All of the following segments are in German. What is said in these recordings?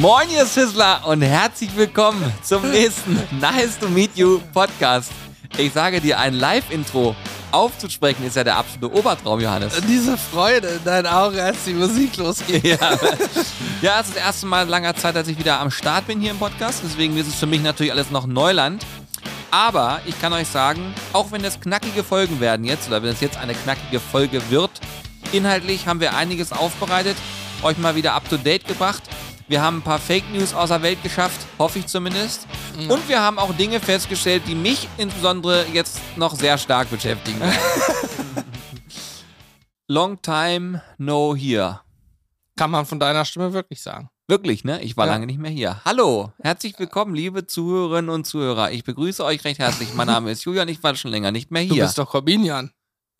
Moin, ihr Sizzler und herzlich willkommen zum nächsten Nice to Meet You Podcast. Ich sage dir, ein Live-Intro aufzusprechen ist ja der absolute Obertraum, Johannes. Diese Freude in deinen Augen, als die Musik losgeht. Ja. ja, es ist das erste Mal in langer Zeit, dass ich wieder am Start bin hier im Podcast. Deswegen ist es für mich natürlich alles noch Neuland. Aber ich kann euch sagen, auch wenn es knackige Folgen werden jetzt, oder wenn es jetzt eine knackige Folge wird, inhaltlich haben wir einiges aufbereitet, euch mal wieder up to date gebracht. Wir haben ein paar Fake News außer Welt geschafft, hoffe ich zumindest. Mhm. Und wir haben auch Dinge festgestellt, die mich insbesondere jetzt noch sehr stark beschäftigen. Long time no here. Kann man von deiner Stimme wirklich sagen. Wirklich, ne? Ich war Ja. lange nicht mehr hier. Hallo, herzlich willkommen, liebe Zuhörerinnen und Zuhörer. Ich begrüße euch recht herzlich. Mein Name ist Julian, ich war schon länger nicht mehr Du hier. bist doch Corbinian.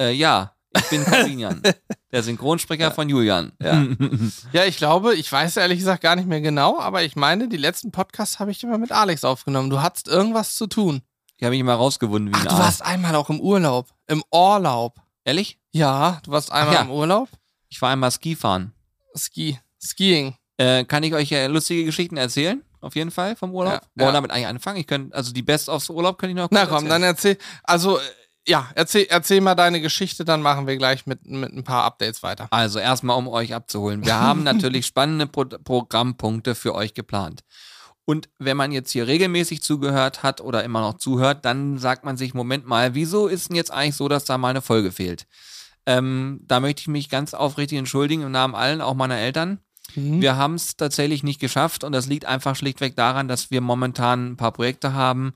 Äh, ja, ich bin Corbinian, der Synchronsprecher von Julian. Ja. Ja, ich glaube, ich weiß ehrlich gesagt gar nicht mehr genau, aber ich meine, die letzten Podcasts habe ich immer mit Alex aufgenommen. Du hattest irgendwas zu tun. Ich habe mich immer rausgewunden wie Ach, ein du Aal. warst einmal auch im Urlaub. Im Urlaub. Ehrlich? Ja, du warst einmal ja. im Urlaub. Ich war einmal Skifahren. Ski. Skiing. Äh, kann ich euch ja lustige Geschichten erzählen? Auf jeden Fall vom Urlaub. Ja, Wollen wir ja. damit eigentlich anfangen? Ich könnte, also die Best aufs Urlaub könnte ich noch Na komm, dann erzählen. erzähl. Also, äh, ja, erzähl, erzähl mal deine Geschichte, dann machen wir gleich mit, mit ein paar Updates weiter. Also erstmal, um euch abzuholen. Wir haben natürlich spannende Pro Programmpunkte für euch geplant. Und wenn man jetzt hier regelmäßig zugehört hat oder immer noch zuhört, dann sagt man sich, Moment mal, wieso ist denn jetzt eigentlich so, dass da mal eine Folge fehlt? Ähm, da möchte ich mich ganz aufrichtig entschuldigen im Namen allen, auch meiner Eltern. Mhm. Wir haben es tatsächlich nicht geschafft und das liegt einfach schlichtweg daran, dass wir momentan ein paar Projekte haben,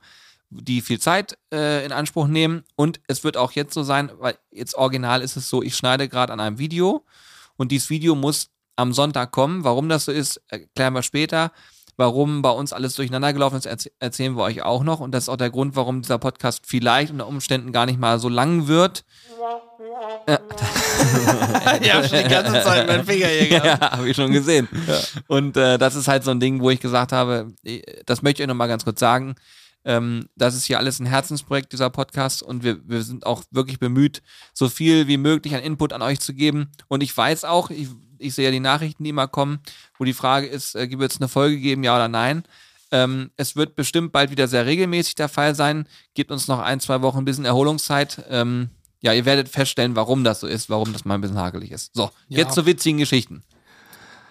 die viel Zeit äh, in Anspruch nehmen. Und es wird auch jetzt so sein, weil jetzt original ist es so, ich schneide gerade an einem Video und dieses Video muss am Sonntag kommen. Warum das so ist, erklären wir später. Warum bei uns alles durcheinander gelaufen ist, erz- erzählen wir euch auch noch. Und das ist auch der Grund, warum dieser Podcast vielleicht unter Umständen gar nicht mal so lang wird. ich habe schon die ganze Zeit meinen Finger hier gehabt. Ja, habe ich schon gesehen. Und äh, das ist halt so ein Ding, wo ich gesagt habe, eh, das möchte ich euch nochmal ganz kurz sagen. Ähm, das ist hier alles ein Herzensprojekt, dieser Podcast. Und wir, wir sind auch wirklich bemüht, so viel wie möglich an Input an euch zu geben. Und ich weiß auch, ich, ich sehe ja die Nachrichten, die immer kommen, wo die Frage ist, äh, wird es eine Folge geben, ja oder nein? Ähm, es wird bestimmt bald wieder sehr regelmäßig der Fall sein. Gebt uns noch ein, zwei Wochen ein bisschen Erholungszeit. Ähm, ja, ihr werdet feststellen, warum das so ist, warum das mal ein bisschen hakelig ist. So, Ja. jetzt zu witzigen Geschichten.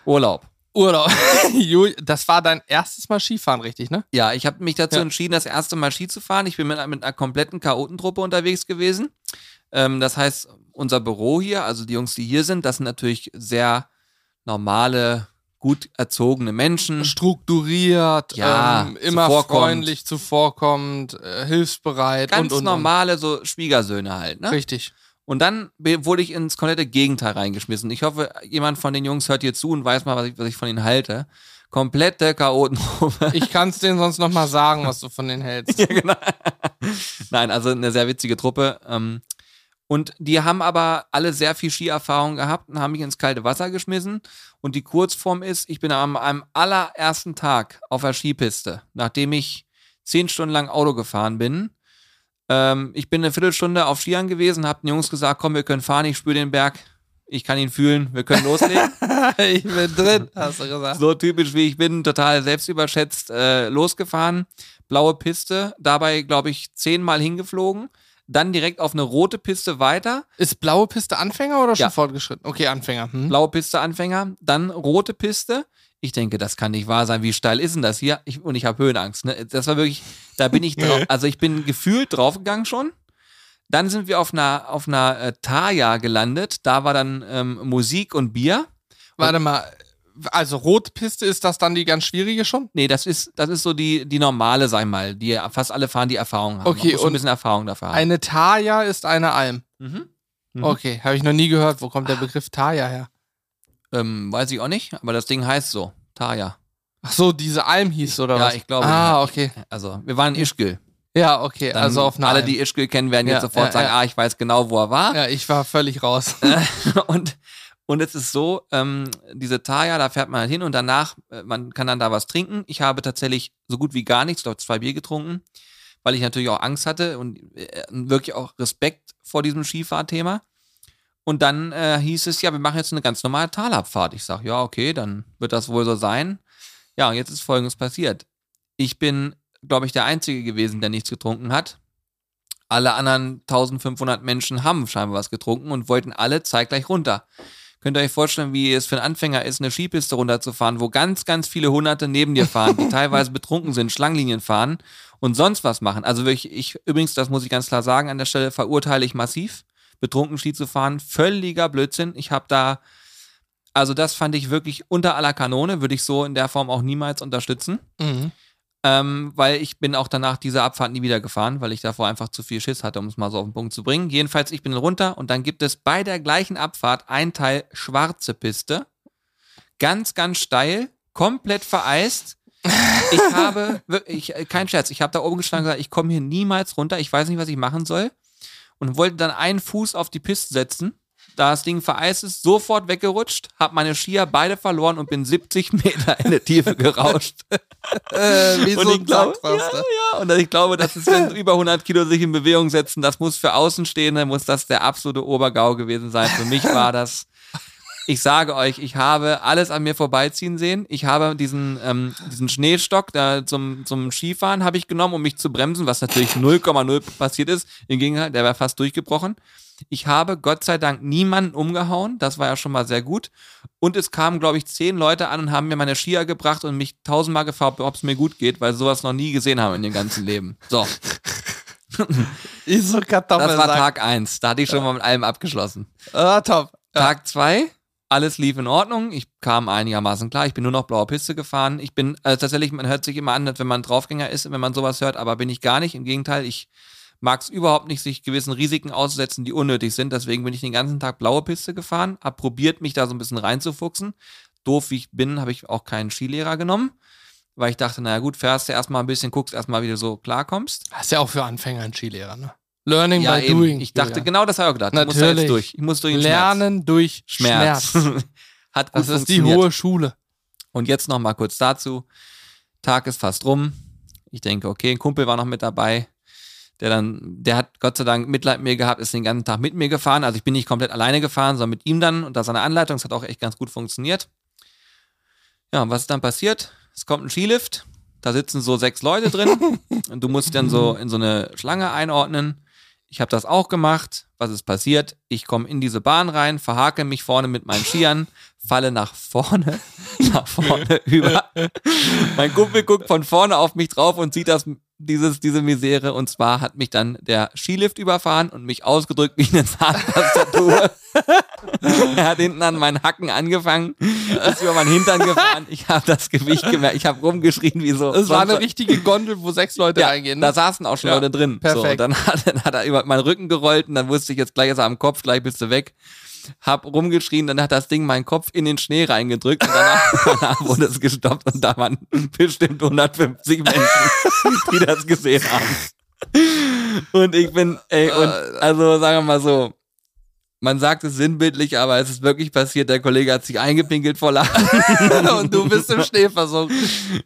Urlaub. Urlaub. Das war dein erstes Mal Skifahren, richtig, ne? Ja, ich habe mich dazu Ja. entschieden, das erste Mal Ski zu fahren. Ich bin mit, mit einer kompletten Chaotentruppe unterwegs gewesen. Ähm, das heißt, unser Büro hier, also die Jungs, die hier sind, das sind natürlich sehr normale, gut erzogene Menschen. Strukturiert, Ja, ähm, immer zuvorkommend. freundlich, zuvorkommend, äh, hilfsbereit Ganz und, und, normale, so Schwiegersöhne halt. Ne? Richtig. Und dann wurde ich ins komplette Gegenteil reingeschmissen. Ich hoffe, jemand von den Jungs hört hier zu und weiß mal, was ich, was ich von ihnen halte. Komplette Chaotentruppe. Ich kann es denen sonst noch mal sagen, was du von denen hältst. Ja, genau. Nein, also eine sehr witzige Truppe. Ähm, und die haben aber alle sehr viel Skierfahrung gehabt und haben mich ins kalte Wasser geschmissen. Und die Kurzform ist, ich bin am einem allerersten Tag auf der Skipiste, nachdem ich zehn Stunden lang Auto gefahren bin. Ähm, ich bin eine Viertelstunde auf Skiern gewesen, hab den Jungs gesagt, komm, wir können fahren, ich spüre den Berg, ich kann ihn fühlen, wir können loslegen. ich bin drin, hast du gesagt. so typisch wie ich bin, total selbstüberschätzt äh, losgefahren. Blaue Piste, dabei, glaube ich, zehnmal hingeflogen. Dann direkt auf eine rote Piste weiter. Ist blaue Piste Anfänger oder schon Ja. fortgeschritten? Okay, Anfänger. Hm? Blaue Piste Anfänger, dann rote Piste. Ich denke, das kann nicht wahr sein. Wie steil ist denn das hier? Ich, und ich habe Höhenangst. Ne? Das war wirklich, da bin ich drauf, also ich bin gefühlt draufgegangen schon. Dann sind wir auf einer, auf einer äh, Taya gelandet. Da war dann ähm, Musik und Bier. Warte mal, also rote Piste ist das dann die ganz schwierige schon? Nee, das ist, das ist so die, die normale, sag ich mal, die fast alle fahren, die Erfahrung haben. Okay, schon ein und bisschen Erfahrung dafür haben. Eine Taya ist eine Alm. Mhm. Mhm. Okay, habe ich noch nie gehört. Wo kommt der Begriff Taya her? Ähm, weiß ich auch nicht, aber das Ding heißt so. Taya. Ach so, diese Alm hieß oder Ja, was? ich glaube. Ah, okay. Also, wir waren in Ischgl. Ja, okay. Dann also auf einer alle, die Ischgl kennen, werden jetzt Ja, sofort ja, sagen, ja. ah, ich weiß genau, wo er war. Ja, ich war völlig raus. und, und es ist so, ähm, diese Taya, da fährt man halt hin und danach, äh, man kann dann da was trinken. Ich habe tatsächlich so gut wie gar nichts, ich glaube zwei Bier getrunken, weil ich natürlich auch Angst hatte und äh, wirklich auch Respekt vor diesem Skifahrthema. Und dann äh, hieß es, ja, wir machen jetzt eine ganz normale Talabfahrt. Ich sage, ja, okay, dann wird das wohl so sein. Ja, und jetzt ist Folgendes passiert. Ich bin, glaube ich, der Einzige gewesen, der nichts getrunken hat. Alle anderen 1500 Menschen haben scheinbar was getrunken und wollten alle zeitgleich runter. Könnt ihr euch vorstellen, wie es für einen Anfänger ist, eine Skipiste runterzufahren, wo ganz, ganz viele Hunderte neben dir fahren, die teilweise betrunken sind, Schlangenlinien fahren und sonst was machen. Also wirklich, ich, übrigens, das muss ich ganz klar sagen, an der Stelle verurteile ich massiv, betrunken Ski zu fahren. Völliger Blödsinn. Ich habe da, also das fand ich wirklich unter aller Kanone, würde ich so in der Form auch niemals unterstützen. Mhm. Ähm, weil ich bin auch danach diese Abfahrt nie wieder gefahren, weil ich davor einfach zu viel Schiss hatte, um es mal so auf den Punkt zu bringen. Jedenfalls, ich bin runter und dann gibt es bei der gleichen Abfahrt ein Teil schwarze Piste. Ganz, ganz steil, komplett vereist. Ich habe, ich, kein Scherz, ich habe da oben gestanden und gesagt, ich komme hier niemals runter, ich weiß nicht, was ich machen soll. Und wollte dann einen Fuß auf die Piste setzen da das Ding vereist ist, sofort weggerutscht, habe meine Skier beide verloren und bin 70 Meter in der Tiefe gerauscht. Äh, wie und so ich ein glaube, ja, Zahnpasta. ja, und ich glaube, das ist, wenn über 100 Kilo sich in Bewegung setzen, das muss für Außenstehende, muss das der absolute Obergau gewesen sein. Für mich war das, ich sage euch, ich habe alles an mir vorbeiziehen sehen. Ich habe diesen, ähm, diesen Schneestock da zum, zum Skifahren habe ich genommen, um mich zu bremsen, was natürlich 0,0 passiert ist. Im Gegenteil, der wäre fast durchgebrochen. Ich habe Gott sei Dank niemanden umgehauen. Das war ja schon mal sehr gut. Und es kamen, glaube ich, zehn Leute an und haben mir meine Skier gebracht und mich tausendmal gefragt, ob es mir gut geht, weil sie sowas noch nie gesehen haben in ihrem ganzen Leben. So, Ist so Kartoffel. das war Tag eins. Da hatte ich schon mal mit allem abgeschlossen. Ah, top. Ja. Tag zwei, alles lief in Ordnung. Ich kam einigermaßen klar. Ich bin nur noch blaue Piste gefahren. Ich bin also tatsächlich, man hört sich immer an, wenn man Draufgänger ist, wenn man sowas hört, aber bin ich gar nicht. Im Gegenteil, ich mag es überhaupt nicht, sich gewissen Risiken auszusetzen, die unnötig sind. Deswegen bin ich den ganzen Tag blaue Piste gefahren, hab probiert, mich da so ein bisschen reinzufuchsen. Doof wie ich bin, habe ich auch keinen Skilehrer genommen, weil ich dachte, naja gut, fährst du erstmal ein bisschen, guckst erstmal, wie du so klarkommst. Das ist ja auch für Anfänger ein Skilehrer, ne? Learning Ja, by eben. doing. Ich dachte, Julia. genau das habe ich auch gedacht. Ich muss da jetzt Natürlich. durch. Ich muss durch den Lernen durch Schmerz. Schmerz. Schmerz. Hat gut Das ist die hohe Schule. Und jetzt noch mal kurz dazu. Tag ist fast rum. Ich denke, okay, ein Kumpel war noch mit dabei. Der dann, der hat Gott sei Dank Mitleid mit mir gehabt, ist den ganzen Tag mit mir gefahren. Also ich bin nicht komplett alleine gefahren, sondern mit ihm dann unter seiner Anleitung. Das hat auch echt ganz gut funktioniert. Ja, und was ist dann passiert? Es kommt ein Skilift. Da sitzen so sechs Leute drin. und du musst dann so in so eine Schlange einordnen. Ich habe das auch gemacht. Was ist passiert? Ich komme in diese Bahn rein, verhake mich vorne mit meinen Skiern, falle nach vorne, nach vorne über. Mein Kumpel guckt von vorne auf mich drauf und sieht das, dieses, diese Misere. Und zwar hat mich dann der Skilift überfahren und mich ausgedrückt wie eine Zahntastatur. er hat hinten an meinen Hacken angefangen, ist über meinen Hintern gefahren. Ich habe das Gewicht gemerkt. Ich habe rumgeschrien wie so. Es war eine richtige Gondel, wo sechs Leute ja, reingehen. da Ne? saßen auch schon Ja, Leute drin. So, perfekt. dann, hat, dann hat er über meinen Rücken gerollt und dann wusste ich jetzt gleich ist er am Kopf, gleich bist du weg. Hab rumgeschrien, dann hat das Ding meinen Kopf in den Schnee reingedrückt und danach, danach wurde es gestoppt und da waren bestimmt 150 Menschen, die das gesehen haben. Und ich bin, ey, und also sagen wir mal so, man sagt es sinnbildlich, aber es ist wirklich passiert, der Kollege hat sich eingepinkelt vor Lachen. Und du bist im Schnee versunken.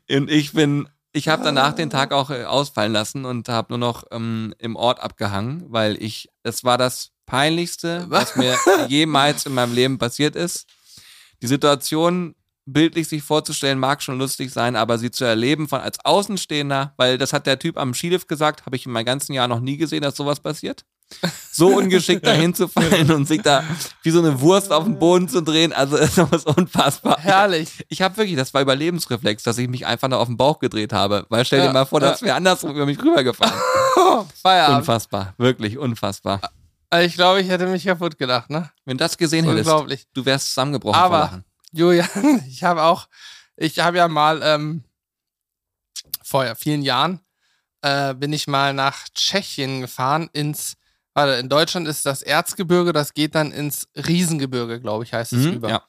Und ich bin, ich habe danach den Tag auch äh, ausfallen lassen und habe nur noch ähm, im Ort abgehangen, weil ich, es war das peinlichste, was mir jemals in meinem Leben passiert ist. Die Situation bildlich sich vorzustellen mag schon lustig sein, aber sie zu erleben von als Außenstehender, weil das hat der Typ am Skilift gesagt, habe ich in meinem ganzen Jahr noch nie gesehen, dass sowas passiert. So ungeschickt dahin zu fallen und sich da wie so eine Wurst auf den Boden zu drehen, also es ist unfassbar. Herrlich. Ich habe wirklich, das war Überlebensreflex, dass ich mich einfach nur auf den Bauch gedreht habe. Weil stell dir Ja, mal vor, ja. das wäre andersrum über mich rübergefahren. Feierabend. Unfassbar, wirklich unfassbar. Also Ich glaube, ich hätte mich kaputt gedacht, ne? Wenn du das gesehen hättest, Unglaublich. du wärst zusammengebrochen Aber- vor Lachen. Julian, ich habe auch, ich habe ja mal ähm, vor ja, vielen Jahren äh, bin ich mal nach Tschechien gefahren ins, warte, in Deutschland ist das Erzgebirge, das geht dann ins Riesengebirge, glaube ich, heißt es Mhm, rüber. ja.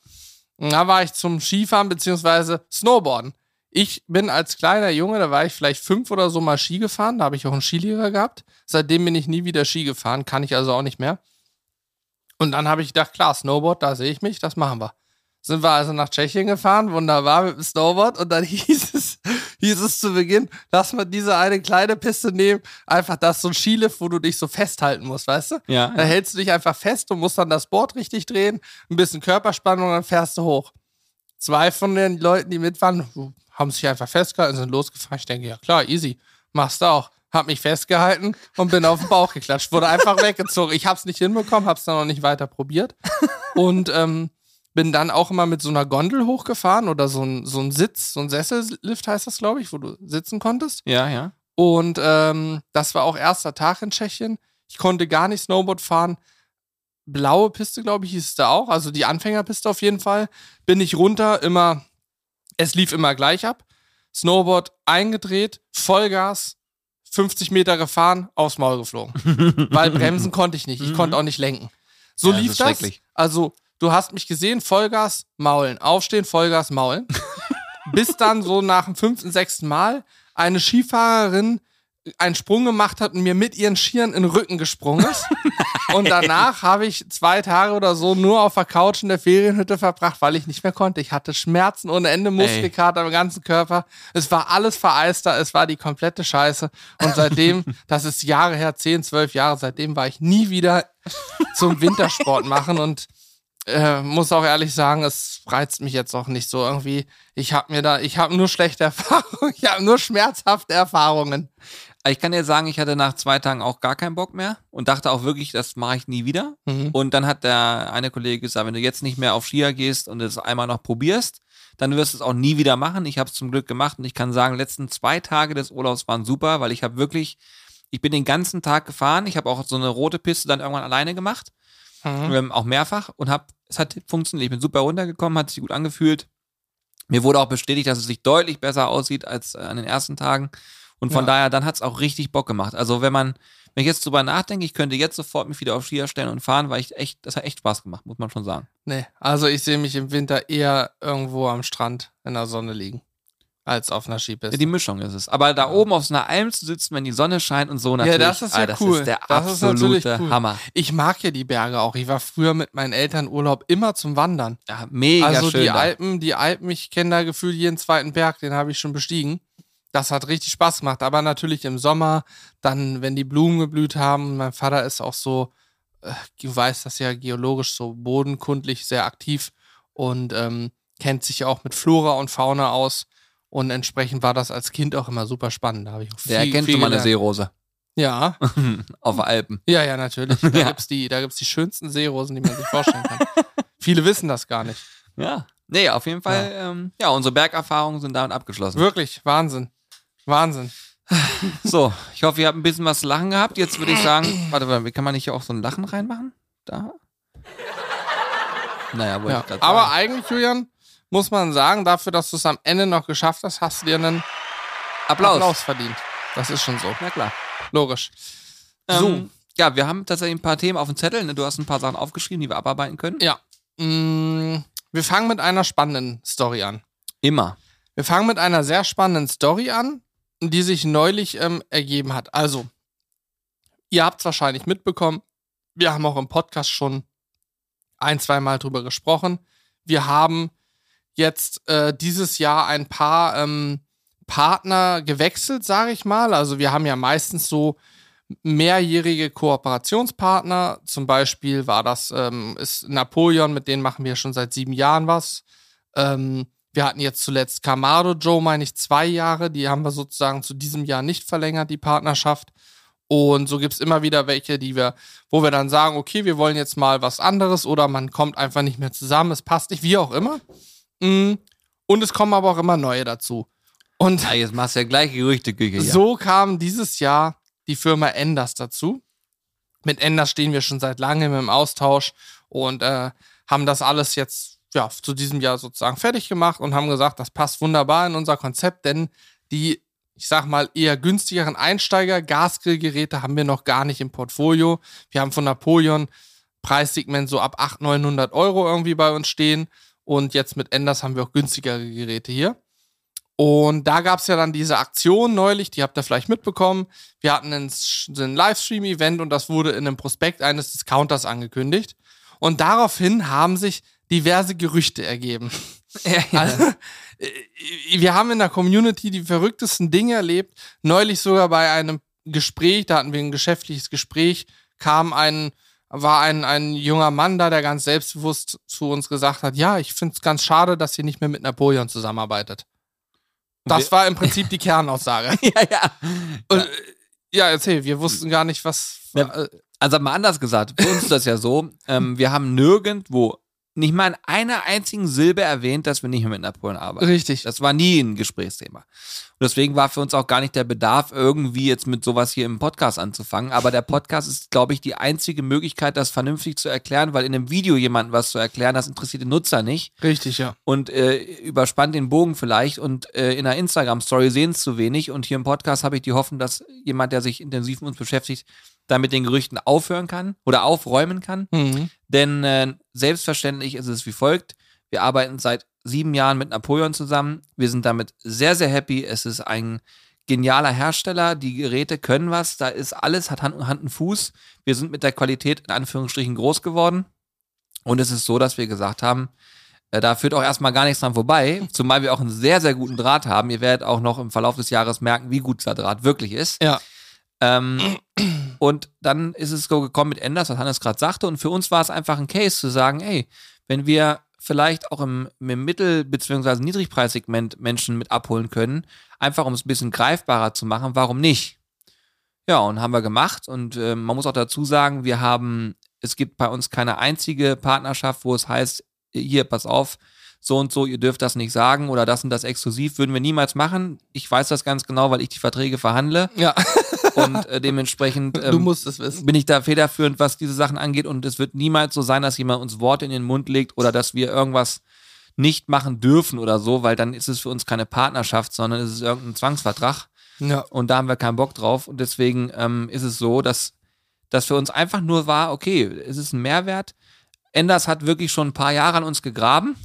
Und da war ich zum Skifahren beziehungsweise Snowboarden. Ich bin als kleiner Junge, da war ich vielleicht fünf oder so mal Ski gefahren, da habe ich auch einen Skilehrer gehabt. Seitdem bin ich nie wieder Ski gefahren, kann ich also auch nicht mehr. Und dann habe ich gedacht, klar, Snowboard, da sehe ich mich, das machen wir. Sind wir also nach Tschechien gefahren, wunderbar mit dem Snowboard und dann hieß es, hieß es zu Beginn, lass mal diese eine kleine Piste nehmen, einfach das so ein Skilift, wo du dich so festhalten musst, weißt du? Ja. Da hältst du dich einfach fest und musst dann das Board richtig drehen, ein bisschen Körperspannung und dann fährst du hoch. Zwei von den Leuten, die mitfahren, haben sich einfach festgehalten, sind losgefahren. Ich denke, ja klar, easy, machst du auch. Hab mich festgehalten und bin auf den Bauch geklatscht. Wurde einfach weggezogen. Ich hab's nicht hinbekommen, hab's dann noch nicht weiter probiert. Und ähm, bin dann auch immer mit so einer Gondel hochgefahren oder so ein, so ein Sitz, so ein Sessellift heißt das, glaube ich, wo du sitzen konntest. Ja, ja. Und ähm, das war auch erster Tag in Tschechien. Ich konnte gar nicht Snowboard fahren. Blaue Piste, glaube ich, hieß es da auch. Also die Anfängerpiste auf jeden Fall. Bin ich runter, immer, es lief immer gleich ab. Snowboard eingedreht, Vollgas, 50 Meter gefahren, aufs Maul geflogen. Weil bremsen konnte ich nicht. Ich konnte auch nicht lenken. So Ja, das lief das. schrecklich. Also, du hast mich gesehen, Vollgas, maulen. Aufstehen, Vollgas, maulen. Bis dann so nach dem fünften, sechsten Mal eine Skifahrerin einen Sprung gemacht hat und mir mit ihren Skiern in den Rücken gesprungen ist. Und danach habe ich zwei Tage oder so nur auf der Couch in der Ferienhütte verbracht, weil ich nicht mehr konnte. Ich hatte Schmerzen ohne Ende, Muskelkater am ganzen Körper. Es war alles vereister, es war die komplette Scheiße. Und seitdem, das ist Jahre her, 10, 12 Jahre, seitdem war ich nie wieder zum Wintersport machen und äh, muss auch ehrlich sagen, es reizt mich jetzt auch nicht so irgendwie. Ich habe mir da, ich habe nur schlechte Erfahrungen, ich habe nur schmerzhafte Erfahrungen. Ich kann dir sagen, ich hatte nach zwei Tagen auch gar keinen Bock mehr und dachte auch wirklich, das mache ich nie wieder. Mhm. Und dann hat der eine Kollege gesagt, wenn du jetzt nicht mehr auf Skier gehst und es einmal noch probierst, dann wirst du es auch nie wieder machen. Ich habe es zum Glück gemacht und ich kann sagen, die letzten zwei Tage des Urlaubs waren super, weil ich habe wirklich, ich bin den ganzen Tag gefahren. Ich habe auch so eine rote Piste dann irgendwann alleine gemacht, Mhm. ähm, auch mehrfach und habe, es hat funktioniert. Ich bin super runtergekommen, hat sich gut angefühlt. Mir wurde auch bestätigt, dass es sich deutlich besser aussieht als äh, an den ersten Tagen. Und von Ja. daher, dann hat es auch richtig Bock gemacht. Also wenn man, wenn ich jetzt drüber nachdenke, ich könnte jetzt sofort mich wieder auf Skier stellen und fahren, weil ich echt, das hat echt Spaß gemacht, muss man schon sagen. Nee, also ich sehe mich im Winter eher irgendwo am Strand in der Sonne liegen, als auf einer Ja, Skipiste. die Mischung ist es. Aber da oben auf so einer Alm zu sitzen, wenn die Sonne scheint und so natürlich, das ist ja ah, das cool. ist der Das ist absolute cool. Hammer. Ich mag ja die Berge auch. Ich war früher mit meinen Eltern Urlaub immer zum Wandern. Ja, mega also schön. die da. Alpen, die Alpen, ich kenne da gefühlt jeden zweiten Berg, den habe ich schon bestiegen. Das hat richtig Spaß gemacht. Aber natürlich im Sommer, dann, wenn die Blumen geblüht haben. Mein Vater ist auch so, äh, du weißt das ja geologisch so bodenkundlich sehr aktiv und ähm, kennt sich auch mit Flora und Fauna aus. Und entsprechend war das als Kind auch immer super spannend. Da habe ich auch Der viel, erkennt viel schon mal eine. Seerose Ja, auf der Alpen. ja, ja, natürlich. Da Ja. gibt's die, da gibt's die schönsten Seerosen, die man sich vorstellen kann. Viele wissen das gar nicht. Ja. Nee, auf jeden Fall, ja, ähm, ja unsere Bergerfahrungen sind damit abgeschlossen. Wirklich, Wahnsinn. Wahnsinn. So, ich hoffe, ihr habt ein bisschen was zu lachen gehabt. Jetzt würde ich sagen, warte, warte, kann man nicht hier auch so ein Lachen reinmachen? Da? Naja, wollte Ja. ich gerade Aber eigentlich, Julian, muss man sagen, dafür, dass du es am Ende noch geschafft hast, hast du dir einen Applaus. Applaus verdient. Das ist schon so. Na klar. Logisch. So. So. ja, wir haben tatsächlich ein paar Themen auf dem Zettel. Ne? Du hast ein paar Sachen aufgeschrieben, die wir abarbeiten können. Ja. Mm, Wir fangen mit einer spannenden Story an. Immer. Wir fangen mit einer sehr spannenden Story an, die sich neulich ähm, ergeben hat. Also, ihr habt es wahrscheinlich mitbekommen. Wir haben auch im Podcast schon ein, zwei Mal drüber gesprochen. Wir haben jetzt äh, dieses Jahr ein paar ähm, Partner gewechselt, sage ich mal. Also wir haben ja meistens so mehrjährige Kooperationspartner. Zum Beispiel war das ähm, ist Napoleon, mit denen machen wir schon seit sieben Jahren was. Ähm, wir hatten jetzt zuletzt Camaro Joe, meine ich, zwei Jahre. Die haben wir sozusagen zu diesem Jahr nicht verlängert, die Partnerschaft. Und so gibt es immer wieder welche, die wir, wo wir dann sagen, okay, wir wollen jetzt mal was anderes oder man kommt einfach nicht mehr zusammen, es passt nicht, wie auch immer. Mm, Und es kommen aber auch immer neue dazu. Und Ja, jetzt machst du ja gleich Gerüchteküche hier. so kam dieses Jahr die Firma Enders dazu. Mit Enders stehen wir schon seit langem im Austausch und äh, haben das alles jetzt ja, zu diesem Jahr sozusagen fertig gemacht und haben gesagt, das passt wunderbar in unser Konzept, denn die, ich sag mal, eher günstigeren Einsteiger, Gasgrillgeräte haben wir noch gar nicht im Portfolio. Wir haben von Napoleon Preissegment so ab 800, 900 Euro irgendwie bei uns stehen und jetzt mit Enders haben wir auch günstigere Geräte hier. Und da gab es ja dann diese Aktion neulich, die habt ihr vielleicht mitbekommen. Wir hatten ein, ein Livestream-Event und das wurde in einem Prospekt eines Discounters angekündigt. Und daraufhin haben sich diverse Gerüchte ergeben. Also, äh, wir haben in der Community die verrücktesten Dinge erlebt. Neulich sogar bei einem Gespräch, da hatten wir ein geschäftliches Gespräch, kam ein, war ein, ein junger Mann da, der ganz selbstbewusst zu uns gesagt hat, ja, ich finde es ganz schade, dass ihr nicht mehr mit Napoleon zusammenarbeitet. Das war im Prinzip die Kernaussage. ja, ja. Und, äh, ja, erzähl, wir wussten gar nicht, was. Ja. äh, Also mal anders gesagt, für uns ist das ja so, ähm, wir haben nirgendwo nicht mal in einer einzigen Silbe erwähnt, dass wir nicht mehr mit Napoleon arbeiten. richtig. Das war nie ein Gesprächsthema. Und deswegen war für uns auch gar nicht der Bedarf, irgendwie jetzt mit sowas hier im Podcast anzufangen. Aber der Podcast ist, glaube ich, die einzige Möglichkeit, das vernünftig zu erklären, weil in einem Video jemandem was zu erklären, das interessiert den Nutzer nicht Richtig, ja. und äh, überspannt den Bogen vielleicht und äh, in einer Instagram-Story sehen es zu wenig. Und hier im Podcast habe ich die Hoffnung, dass jemand, der sich intensiv mit uns beschäftigt, da mit den Gerüchten aufhören kann oder aufräumen kann. Mhm. Denn äh, selbstverständlich ist es wie folgt. Wir arbeiten seit sieben Jahren mit Napoleon zusammen. Wir sind damit sehr, sehr happy. Es ist ein genialer Hersteller. Die Geräte können was. Da ist alles, hat Hand, Hand und Fuß. Wir sind mit der Qualität in Anführungsstrichen groß geworden. Und es ist so, dass wir gesagt haben, äh, da führt auch erstmal gar nichts dran vorbei, zumal wir auch einen sehr, sehr guten Draht haben. Ihr werdet auch noch im Verlauf des Jahres merken, wie gut dieser Draht wirklich ist. Ja. Ähm, und dann ist es so gekommen mit Enders, was Hannes gerade sagte. Und für uns war es einfach ein Case zu sagen, ey, wenn wir vielleicht auch im, im Mittel- bzw. Niedrigpreissegment Menschen mit abholen können, einfach um es ein bisschen greifbarer zu machen, warum nicht? Ja, und haben wir gemacht. Und äh, man muss auch dazu sagen, wir haben, es gibt bei uns keine einzige Partnerschaft, wo es heißt, hier, pass auf, so und so, ihr dürft das nicht sagen oder das und das exklusiv, würden wir niemals machen. Ich weiß das ganz genau, weil ich die Verträge verhandle Ja, und äh, dementsprechend du ähm, musst es wissen. bin ich da federführend, was diese Sachen angeht und es wird niemals so sein, dass jemand uns Worte in den Mund legt oder dass wir irgendwas nicht machen dürfen oder so, weil dann ist es für uns keine Partnerschaft, sondern es ist irgendein Zwangsvertrag Ja. und da haben wir keinen Bock drauf und deswegen ähm, ist es so, dass das für uns einfach nur war, okay, es ist ein Mehrwert. Enders hat wirklich schon ein paar Jahre an uns gegraben,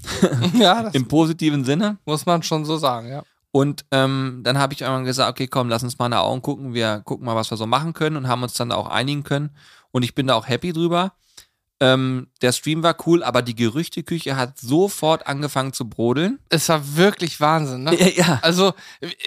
ja, im positiven Sinne. muss man schon so sagen, ja. Und ähm, dann habe ich irgendwann gesagt, okay, komm, lass uns mal in die Augen gucken. Wir gucken mal, was wir so machen können und haben uns dann auch einigen können. Und ich bin da auch happy drüber. Ähm, der Stream war cool, aber die Gerüchteküche hat sofort angefangen zu brodeln. Es war wirklich Wahnsinn, ne? ja. Also,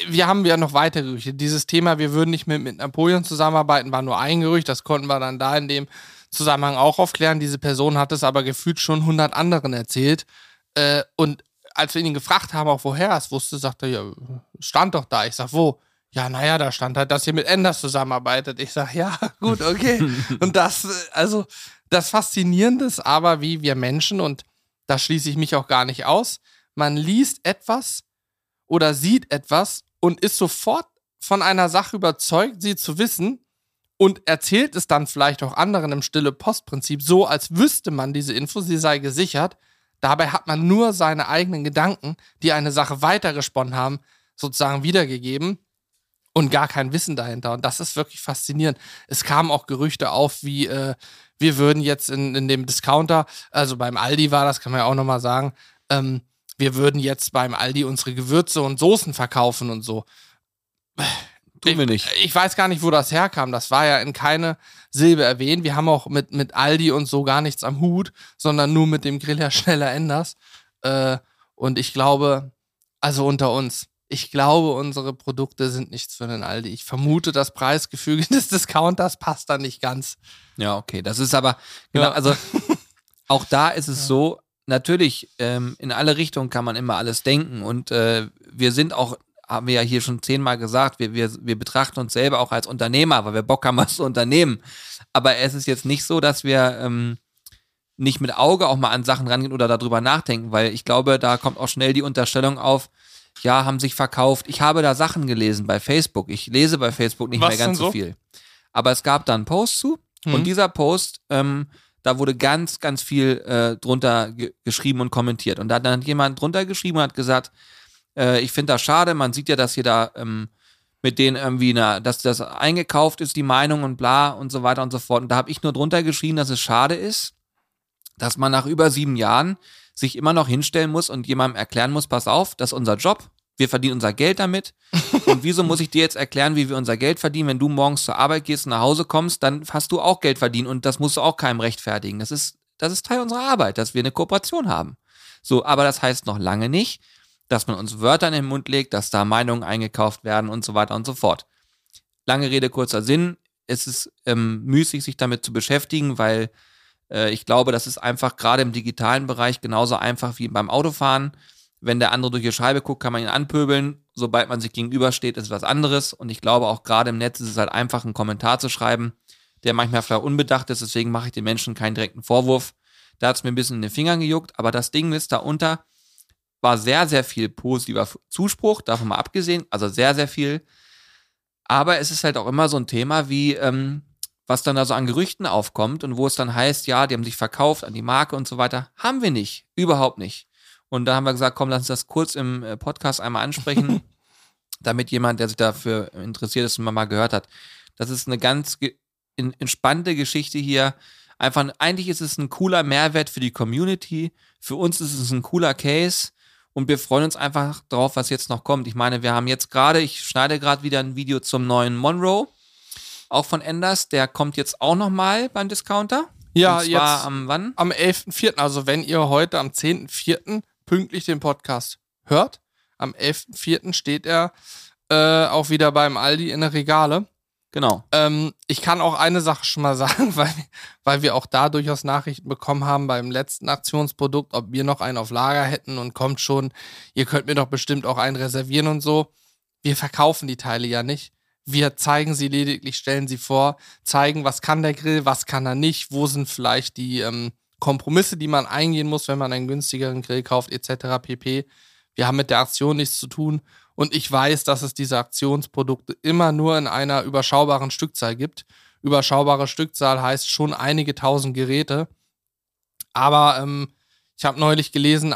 wir haben ja noch weitere Gerüchte. Dieses Thema, wir würden nicht mehr mit Napoleon zusammenarbeiten, war nur ein Gerücht. Das konnten wir dann da in dem Zusammenhang auch aufklären. Diese Person hat es aber gefühlt schon 100 anderen erzählt. Äh, und als wir ihn gefragt haben, auch woher er es wusste, sagte er, ja, stand doch da. Ich sag, wo? Ja, naja, da stand halt, dass ihr mit Enders zusammenarbeitet. Ich sag, ja, gut, okay. und das, äh, also, das Faszinierende ist aber, wie wir Menschen, und da schließe ich mich auch gar nicht aus, man liest etwas oder sieht etwas und ist sofort von einer Sache überzeugt, sie zu wissen und erzählt es dann vielleicht auch anderen im stille Postprinzip so, als wüsste man diese Info, sie sei gesichert. Dabei hat man nur seine eigenen Gedanken, die eine Sache weitergesponnen haben, sozusagen wiedergegeben und gar kein Wissen dahinter. Und das ist wirklich faszinierend. Es kamen auch Gerüchte auf, wie äh, wir würden jetzt in, in dem Discounter, also beim Aldi war das, kann man ja auch nochmal sagen, ähm, wir würden jetzt beim Aldi unsere Gewürze und Soßen verkaufen und so. Tun wir nicht. Ich weiß gar nicht, wo das herkam. Das war ja in keine Silbe erwähnt. Wir haben auch mit, mit Aldi und so gar nichts am Hut, sondern nur mit dem Grillhersteller Enders. Äh, und ich glaube, also unter uns, ich glaube, unsere Produkte sind nichts für den Aldi. Ich vermute, das Preisgefüge des Discounters passt da nicht ganz. Ja, okay. Das ist aber, genau, Ja. also auch da ist es so, natürlich, ähm, in alle Richtungen kann man immer alles denken und äh, wir sind auch, haben wir ja hier schon zehnmal gesagt, wir, wir, wir betrachten uns selber auch als Unternehmer, weil wir Bock haben, was zu unternehmen. Aber es ist jetzt nicht so, dass wir ähm, nicht mit Auge auch mal an Sachen rangehen oder darüber nachdenken, weil ich glaube, da kommt auch schnell die Unterstellung auf, ja, haben sich verkauft. Ich habe da Sachen gelesen bei Facebook. Ich lese bei Facebook nicht Was mehr ganz so so? viel. Aber es gab da einen Post zu Mhm. und dieser Post, ähm, da wurde ganz, ganz viel äh, drunter ge geschrieben und kommentiert. Und da hat dann jemand drunter geschrieben und hat gesagt, äh, ich finde das schade, man sieht ja, dass hier da ähm, mit denen irgendwie, na, dass das eingekauft ist, die Meinung und bla und so weiter und so fort. Und da habe ich nur drunter geschrieben, dass es schade ist, dass man nach über sieben Jahren sich immer noch hinstellen muss und jemandem erklären muss, pass auf, das ist unser Job, wir verdienen unser Geld damit. Und wieso muss ich dir jetzt erklären, wie wir unser Geld verdienen? Wenn du morgens zur Arbeit gehst und nach Hause kommst, dann hast du auch Geld verdient und das musst du auch keinem rechtfertigen. Das ist, das ist Teil unserer Arbeit, dass wir eine Kooperation haben. So, aber das heißt noch lange nicht, dass man uns Wörter in den Mund legt, dass da Meinungen eingekauft werden und so weiter und so fort. Lange Rede, kurzer Sinn. Es ist ähm, müßig, sich damit zu beschäftigen, weil äh, ich glaube, das ist einfach gerade im digitalen Bereich genauso einfach wie beim Autofahren. Wenn der andere durch die Scheibe guckt, kann man ihn anpöbeln. Sobald man sich gegenübersteht, ist was anderes. Und ich glaube, auch gerade im Netz ist es halt einfach, einen Kommentar zu schreiben, der manchmal vielleicht unbedacht ist. Deswegen mache ich den Menschen keinen direkten Vorwurf. Da hat es mir ein bisschen in den Fingern gejuckt. Aber das Ding ist, darunter war sehr, sehr viel positiver Zuspruch, davon mal abgesehen. Also sehr, sehr viel. Aber es ist halt auch immer so ein Thema wie, ähm, was dann da so an Gerüchten aufkommt und wo es dann heißt, ja, die haben sich verkauft an die Marke und so weiter. Haben wir nicht. Überhaupt nicht. Und da haben wir gesagt, komm, lass uns das kurz im äh, Podcast einmal ansprechen, damit jemand, der sich dafür interessiert ist mal gehört hat. Das ist eine ganz entspannte Geschichte hier. Einfach, eigentlich ist es ein cooler Mehrwert für die Community. Für uns ist es ein cooler Case. Und wir freuen uns einfach drauf, was jetzt noch kommt. Ich meine, wir haben jetzt gerade, ich schneide gerade wieder ein Video zum neuen Monroe auch von Enders, der kommt jetzt auch nochmal beim Discounter. Ja, Und zwar jetzt am wann? am 11.04., also wenn ihr heute am 10.04. pünktlich den Podcast hört, am 11.04. steht er äh, auch wieder beim Aldi in der Regale. Genau. Ähm, ich kann auch eine Sache schon mal sagen, weil, weil wir auch da durchaus Nachrichten bekommen haben beim letzten Aktionsprodukt, ob wir noch einen auf Lager hätten und kommt schon, ihr könnt mir doch bestimmt auch einen reservieren und so. Wir verkaufen die Teile ja nicht. Wir zeigen sie lediglich, stellen sie vor, zeigen, was kann der Grill, was kann er nicht, wo sind vielleicht die ähm, Kompromisse, die man eingehen muss, wenn man einen günstigeren Grill kauft, etc. pp. Wir haben mit der Aktion nichts zu tun und ich weiß, dass es diese Aktionsprodukte immer nur in einer überschaubaren Stückzahl gibt. Überschaubare Stückzahl heißt schon einige tausend Geräte. Aber ähm, ich habe neulich gelesen,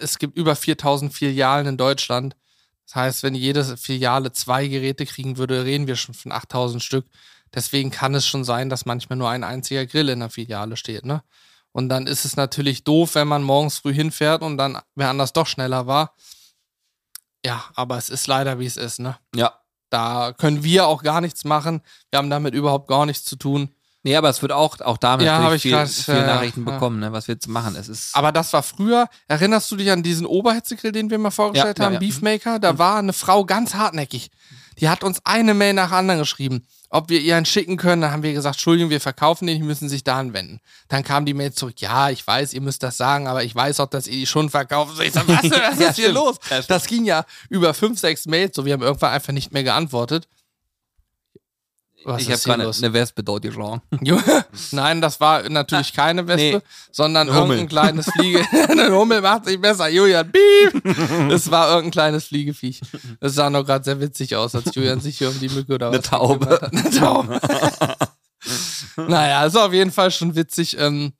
es gibt über 4000 Filialen in Deutschland. Das heißt, wenn jede Filiale zwei Geräte kriegen würde, reden wir schon von 8000 Stück. Deswegen kann es schon sein, dass manchmal nur ein einziger Grill in der Filiale steht. Ne? Und dann ist es natürlich doof, wenn man morgens früh hinfährt und dann wer anders doch schneller war. Ja, aber es ist leider, wie es ist. Ne? Ja. Da können wir auch gar nichts machen. Wir haben damit überhaupt gar nichts zu tun. Nee, aber es wird auch, auch damit Ja, ich viel, grad, viel ja, Nachrichten ja. bekommen, ne, was wir jetzt machen. Es ist. Aber das war früher. Erinnerst du dich an diesen Oberhitzegrill, den wir mal vorgestellt Ja, ja, haben, ja. Beefmaker? Da war eine Frau ganz hartnäckig. Die hat uns eine Mail nach der anderen geschrieben, ob wir ihr einen schicken können. Dann haben wir gesagt, Entschuldigung, wir verkaufen den, die müssen sich da anwenden. Dann kam die Mail zurück, ja, ich weiß, ihr müsst das sagen, aber ich weiß auch, dass ihr die schon verkauft. So, ich sag, was, was Ja, ist hier stimmt. los? Ja. Das ging ja über fünf, sechs Mails, so wir haben irgendwann einfach nicht mehr geantwortet. Was ich habe gerade los? eine Wespe dort geschlagen. Nein, das war natürlich keine Wespe, nee. sondern Eine irgendein kleines Fliege. Eine Hummel macht sich besser. Julian, piep! Es war irgendein kleines Fliegeviech. Es sah noch gerade sehr witzig aus, als Julian sich hier um die Mücke oder Eine was Taube. gekümmert hat. Eine Taube. naja, ist auf jeden Fall schon witzig, ähm,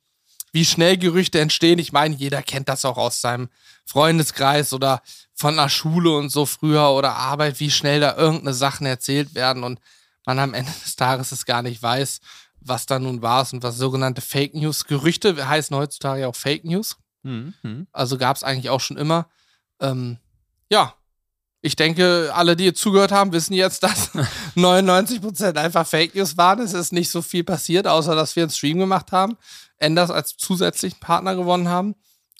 wie schnell Gerüchte entstehen. Ich meine, jeder kennt das auch aus seinem Freundeskreis oder von der Schule und so früher oder Arbeit, wie schnell da irgendeine Sachen erzählt werden und man am Ende des Tages es gar nicht weiß, was da nun war und was sogenannte Fake News. Gerüchte heißen heutzutage auch Fake News. Hm, hm. Also gab es eigentlich auch schon immer. Ähm, ja, ich denke, alle, die jetzt zugehört haben, wissen jetzt, dass 99% einfach Fake News waren. Es ist nicht so viel passiert, außer dass wir einen Stream gemacht haben, Enders als zusätzlichen Partner gewonnen haben.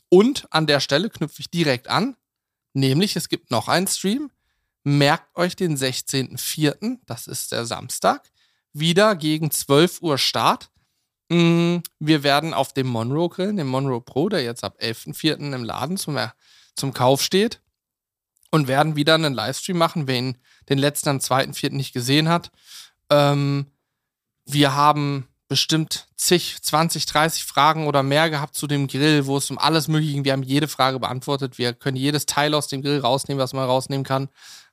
Und an der Stelle knüpfe ich direkt an, nämlich es gibt noch einen Stream. Merkt euch den 16.04., das ist der Samstag, wieder gegen 12 Uhr Start. Mm, Wir werden auf dem Monroe grillen, dem Monroe Pro, der jetzt ab 11.04. im Laden zum, zum Kauf steht. Und werden wieder einen Livestream machen, wer ihn den letzten am 2.04. nicht gesehen hat. Ähm, wir haben bestimmt zig, 20, 30 Fragen oder mehr gehabt zu dem Grill, wo es um alles Mögliche ging. Wir haben jede Frage beantwortet. Wir können jedes Teil aus dem Grill rausnehmen, was man rausnehmen kann.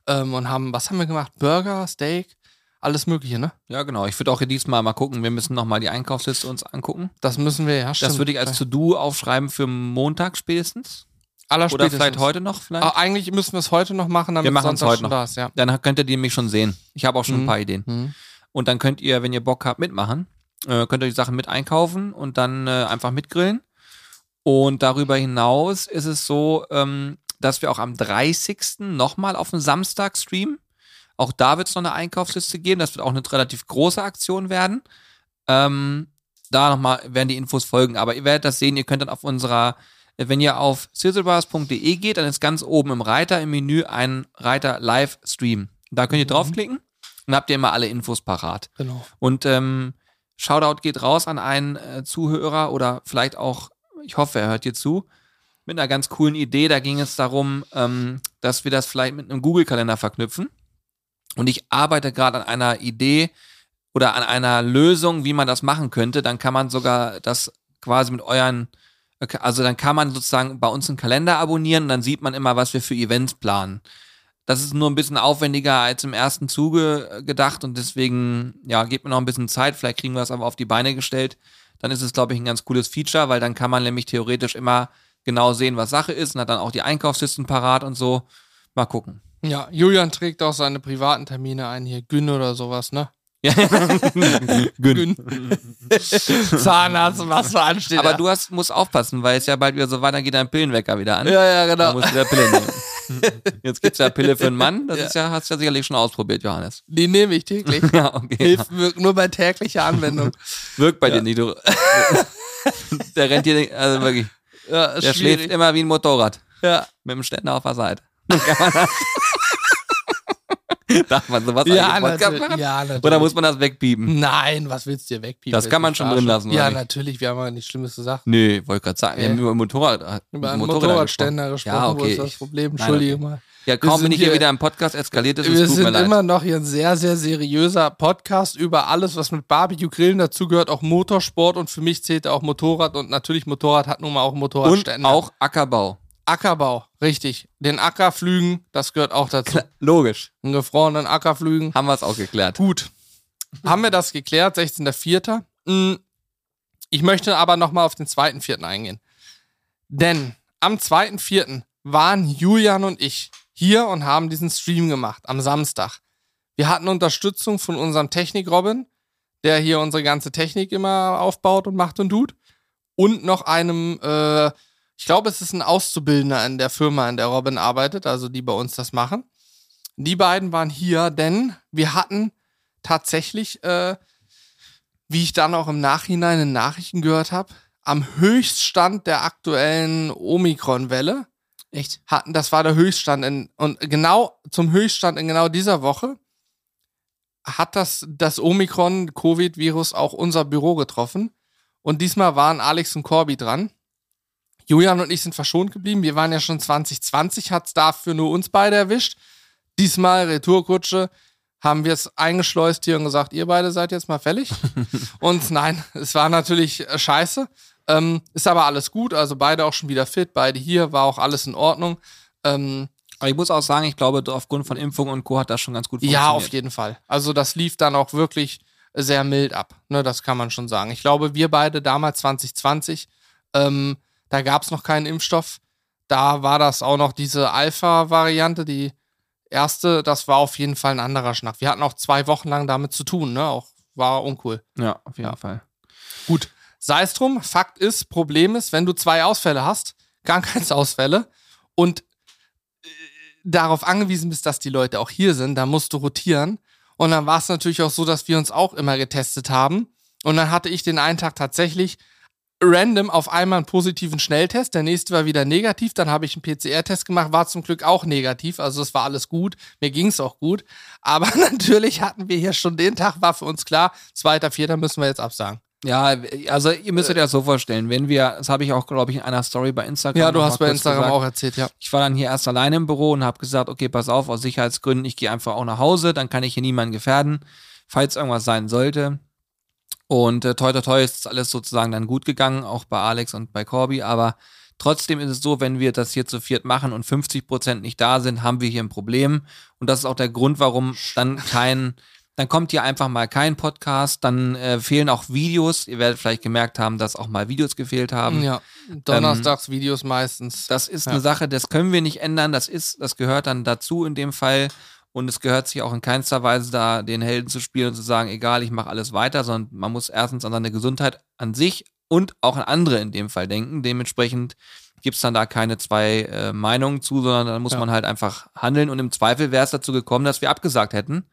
Ähm, und haben, was haben wir gemacht? Burger, Steak, alles Mögliche, ne? Ja, genau. Ich würde auch diesmal mal gucken. Wir müssen nochmal die Einkaufsliste uns angucken. Das müssen wir ja. Das stimmt. würde ich als To-Do aufschreiben für Montag spätestens. Oder Allerspätestens. vielleicht heute noch. Vielleicht. Ah, eigentlich müssen wir es heute noch machen, damit Wir machen's Sonntag heute noch. da ist, ja. Dann könnt ihr die nämlich schon sehen. Ich habe auch schon ein Mhm. paar Ideen. Mhm. Und dann könnt ihr, wenn ihr Bock habt, mitmachen. Äh, könnt ihr die Sachen mit einkaufen und dann äh, einfach mitgrillen. Und darüber hinaus ist es so, ähm, dass wir auch am 30. nochmal auf den Samstag streamen. Auch da wird es noch eine Einkaufsliste geben. Das wird auch eine relativ große Aktion werden. Ähm, da nochmal werden die Infos folgen. Aber ihr werdet das sehen. Ihr könnt dann auf unserer, wenn ihr auf sizzlebars.de geht, dann ist ganz oben im Reiter im Menü ein Reiter Livestream. Da könnt ihr draufklicken. Dann habt ihr immer alle Infos parat. Genau. Und ähm, Shoutout geht raus an einen äh, Zuhörer oder vielleicht auch, ich hoffe, er hört dir zu. Mit einer ganz coolen Idee. Da ging es darum, ähm, dass wir das vielleicht mit einem Google-Kalender verknüpfen. Und ich arbeite gerade an einer Idee oder an einer Lösung, wie man das machen könnte. Dann kann man sogar das quasi mit euren, also dann kann man sozusagen bei uns einen Kalender abonnieren und dann sieht man immer, was wir für Events planen. Das ist nur ein bisschen aufwendiger als im ersten Zuge gedacht und deswegen, ja, gebt mir noch ein bisschen Zeit. Vielleicht kriegen wir das aber auf die Beine gestellt. Dann ist es, glaube ich, ein ganz cooles Feature, weil dann kann man nämlich theoretisch immer genau sehen, was Sache ist und hat dann auch die Einkaufslisten parat und so. Mal gucken. Ja, Julian trägt auch seine privaten Termine ein, hier Gün oder sowas, ne? Ja. Gün. Zahnarzt, was so ansteht. Aber ja. du hast, musst aufpassen, weil es ja bald wieder so weiter geht, dein Pillenwecker wieder an. Ja, ja, genau. musst du wieder Pille nehmen. Jetzt gibt's ja Pille für einen Mann. Das Ja. ist ja, hast du ja sicherlich schon ausprobiert, Johannes. Die nehme ich täglich. Ja, okay. Hilft wirkt nur bei täglicher Anwendung. Wirkt bei Ja. dir nicht. Du, der rennt hier, also wirklich, Ja, der schwierig. schläft immer wie ein Motorrad. Ja. Mit dem Ständer auf der Seite. Kann man das? Darf man sowas Ja, natürlich. machen? ja, natürlich. Oder muss man das wegpiepen? Nein, was willst du dir wegpiepen? Das kann man schon drin lassen, Ja, oder nicht? natürlich. Wir haben ja nichts Schlimmes gesagt. Nee, wollte gerade sagen. Wir haben über Motorrad, Über einen Motorräder Motorradständer gesprochen. Ja, Wo okay. ist das Problem? Entschuldige mal. Ja, kaum bin ich hier hier- wieder im Podcast eskaliert ist, Wir es mir sind immer noch hier ein sehr, sehr seriöser Podcast über alles, was mit Barbecue-Grillen dazugehört, auch Motorsport und für mich zählt auch Motorrad und natürlich Motorrad hat nun mal auch einen Und Motorradständer. auch Ackerbau. Ackerbau, richtig. Den Ackerflügen, das gehört auch dazu. Logisch. Einen gefrorenen Ackerflügen. Haben wir es auch geklärt. Gut. Haben wir das geklärt, 16.04. Mm, Ich möchte aber nochmal auf den 2.04. eingehen. Denn am 2.04. waren Julian und ich hier und haben diesen Stream gemacht am Samstag. Wir hatten Unterstützung von unserem Technik-Robin, der hier unsere ganze Technik immer aufbaut und macht und tut. Und noch einem, äh, ich glaube, es ist ein Auszubildender in der Firma, in der Robin arbeitet, also die bei uns das machen. Die beiden waren hier, denn wir hatten tatsächlich, äh, wie ich dann auch im Nachhinein in Nachrichten gehört habe, am Höchststand der aktuellen Omikron-Welle Echt? hatten, das war der Höchststand in, und genau zum Höchststand in genau dieser Woche hat das, das Omikron-Covid-Virus auch unser Büro getroffen. Und diesmal waren Alex und Corby dran. Julian und ich sind verschont geblieben. Wir waren ja schon 2020, hat es dafür nur uns beide erwischt. Diesmal Retourkutsche haben wir es eingeschleust hier und gesagt, ihr beide seid jetzt mal fällig. und nein, es war natürlich scheiße. Ähm, ist aber alles gut, also beide auch schon wieder fit, beide hier, war auch alles in Ordnung. Ähm, Aber ich muss auch sagen, ich glaube, aufgrund von Impfung und Co. hat das schon ganz gut funktioniert. ja, auf jeden Fall. Also das lief dann auch wirklich sehr mild ab. Ne, das kann man schon sagen. Ich glaube, wir beide damals 2020, ähm, da gab es noch keinen Impfstoff. Da war das auch noch diese Alpha-Variante, die erste, das war auf jeden Fall ein anderer Schnack. Wir hatten auch zwei Wochen lang damit zu tun, ne? Auch war uncool. Ja, auf jeden Ja. Fall. Gut, sei es drum. Fakt ist, Problem ist, wenn du zwei Ausfälle hast, Krankheitsausfälle und äh, darauf angewiesen bist, dass die Leute auch hier sind, dann musst du rotieren. Und dann war es natürlich auch so, dass wir uns auch immer getestet haben. Und dann hatte ich den einen Tag tatsächlich random auf einmal einen positiven Schnelltest, der nächste war wieder negativ, dann habe ich einen PCR-Test gemacht, war zum Glück auch negativ, also es war alles gut, mir ging es auch gut, aber natürlich hatten wir hier schon den Tag, war für uns klar, zweiter, vierter müssen wir jetzt absagen. Ja, also ihr müsst euch das so vorstellen, wenn wir, das habe ich auch, glaube ich, in einer Story bei Instagram. Ja, du hast bei Instagram gesagt. auch erzählt, ja. Ich war dann hier erst alleine im Büro und habe gesagt, okay, pass auf, aus Sicherheitsgründen, ich gehe einfach auch nach Hause, dann kann ich hier niemanden gefährden, falls irgendwas sein sollte. Und äh, toi toi toi ist das alles sozusagen dann gut gegangen, auch bei Alex und bei Corby, aber trotzdem ist es so, wenn wir das hier zu viert machen und 50 Prozent nicht da sind, haben wir hier ein Problem. Und das ist auch der Grund, warum dann kein, dann kommt hier einfach mal kein Podcast, dann äh, fehlen auch Videos. Ihr werdet vielleicht gemerkt haben, dass auch mal Videos gefehlt haben. Ja, donnerstags Videos meistens. Das ist Ja. eine Sache, das können wir nicht ändern. Das ist, das gehört dann dazu in dem Fall. Und es gehört sich auch in keinster Weise da, den Helden zu spielen und zu sagen, egal, ich mache alles weiter, sondern man muss erstens an seine Gesundheit an sich und auch an andere in dem Fall denken. Dementsprechend gibt's dann da keine zwei äh, Meinungen zu, sondern dann muss Ja. man halt einfach handeln. Und im Zweifel wäre es dazu gekommen, dass wir abgesagt hätten.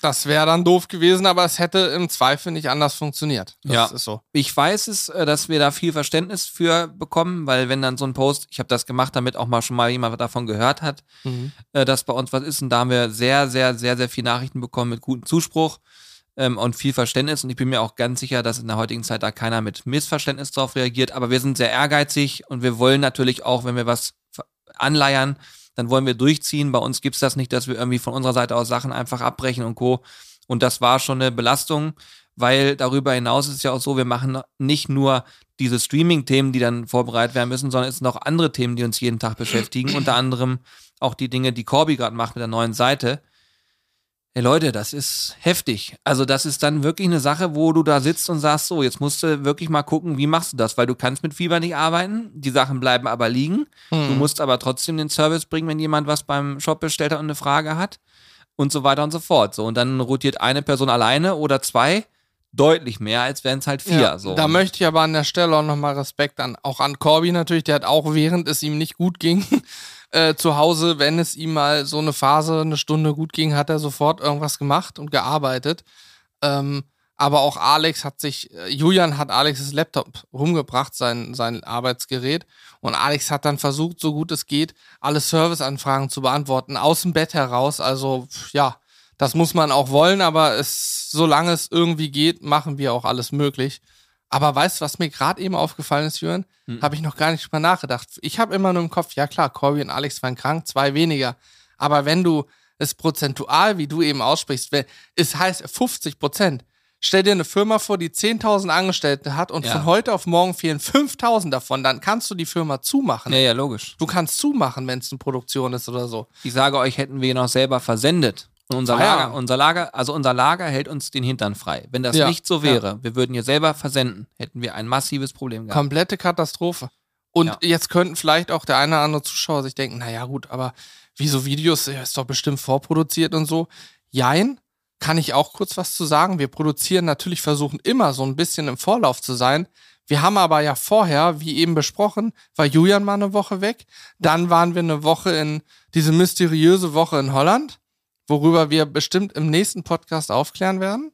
Das wäre dann doof gewesen, aber es hätte im Zweifel nicht anders funktioniert. Das Ja. ist so. Ich weiß es, äh, dass wir da viel Verständnis für bekommen, weil wenn dann so ein Post, ich habe das gemacht, damit auch mal schon mal jemand davon gehört hat, Mhm. äh, dass bei uns was ist. Und da haben wir sehr, sehr, sehr, sehr viele Nachrichten bekommen mit gutem Zuspruch. ähm, und viel Verständnis. Und ich bin mir auch ganz sicher, dass in der heutigen Zeit da keiner mit Missverständnis drauf reagiert. Aber wir sind sehr ehrgeizig und wir wollen natürlich auch, wenn wir was anleiern, dann wollen wir durchziehen. Bei uns gibt's das nicht, dass wir irgendwie von unserer Seite aus Sachen einfach abbrechen und Co. Und das war schon eine Belastung, weil darüber hinaus ist es ja auch so, wir machen nicht nur diese Streaming-Themen, die dann vorbereitet werden müssen, sondern es sind auch andere Themen, die uns jeden Tag beschäftigen. Unter anderem auch die Dinge, die Corby gerade macht mit der neuen Seite. Hey Leute, das ist heftig. Also das ist dann wirklich eine Sache, wo du da sitzt und sagst, so, jetzt musst du wirklich mal gucken, wie machst du das, weil du kannst mit Fieber nicht arbeiten, die Sachen bleiben aber liegen. Hm. Du musst aber trotzdem den Service bringen, wenn jemand was beim Shop bestellt hat und eine Frage hat und so weiter und so fort. So und dann rotiert eine Person alleine oder zwei deutlich mehr, als wären es halt vier. Ja, so. Da möchte ich aber an der Stelle auch nochmal Respekt an, auch an Corby natürlich, der hat auch während es ihm nicht gut ging, äh, zu Hause, wenn es ihm mal so eine Phase, eine Stunde gut ging, hat er sofort irgendwas gemacht und gearbeitet. Ähm, aber auch Alex hat sich, äh, Julian hat Alexes Laptop rumgebracht, sein, sein Arbeitsgerät. Und Alex hat dann versucht, so gut es geht, alle Serviceanfragen zu beantworten, aus dem Bett heraus. Also, ja, das muss man auch wollen, aber es, solange es irgendwie geht, machen wir auch alles möglich. Aber weißt du, was mir gerade eben aufgefallen ist, Jürgen? Hm. Habe ich noch gar nicht drüber nachgedacht. Ich habe immer nur im Kopf, ja klar, Corby und Alex waren krank, zwei weniger. Aber wenn du es prozentual, wie du eben aussprichst, es heißt 50 Prozent. Stell dir eine Firma vor, die 10.000 Angestellte hat und ja. von heute auf morgen fehlen 5.000 davon, dann kannst du die Firma zumachen. Ja, ja, logisch. Du kannst zumachen, wenn es eine Produktion ist oder so. Ich sage euch, hätten wir noch selber versendet, unser, ah, Lager, ja. unser Lager, also unser Lager hält uns den Hintern frei. Wenn das ja, nicht so wäre, ja. wir würden hier selber versenden, hätten wir ein massives Problem gehabt. Komplette Katastrophe. Und jetzt könnten vielleicht auch der eine oder andere Zuschauer sich denken, naja gut, aber wieso Videos, ist doch bestimmt vorproduziert und so. Jein, kann ich auch kurz was zu sagen. Wir produzieren natürlich, versuchen immer so ein bisschen im Vorlauf zu sein. Wir haben aber ja vorher, wie eben besprochen, war Julian mal eine Woche weg. Dann waren wir eine Woche in diese mysteriöse Woche in Holland worüber wir bestimmt im nächsten Podcast aufklären werden.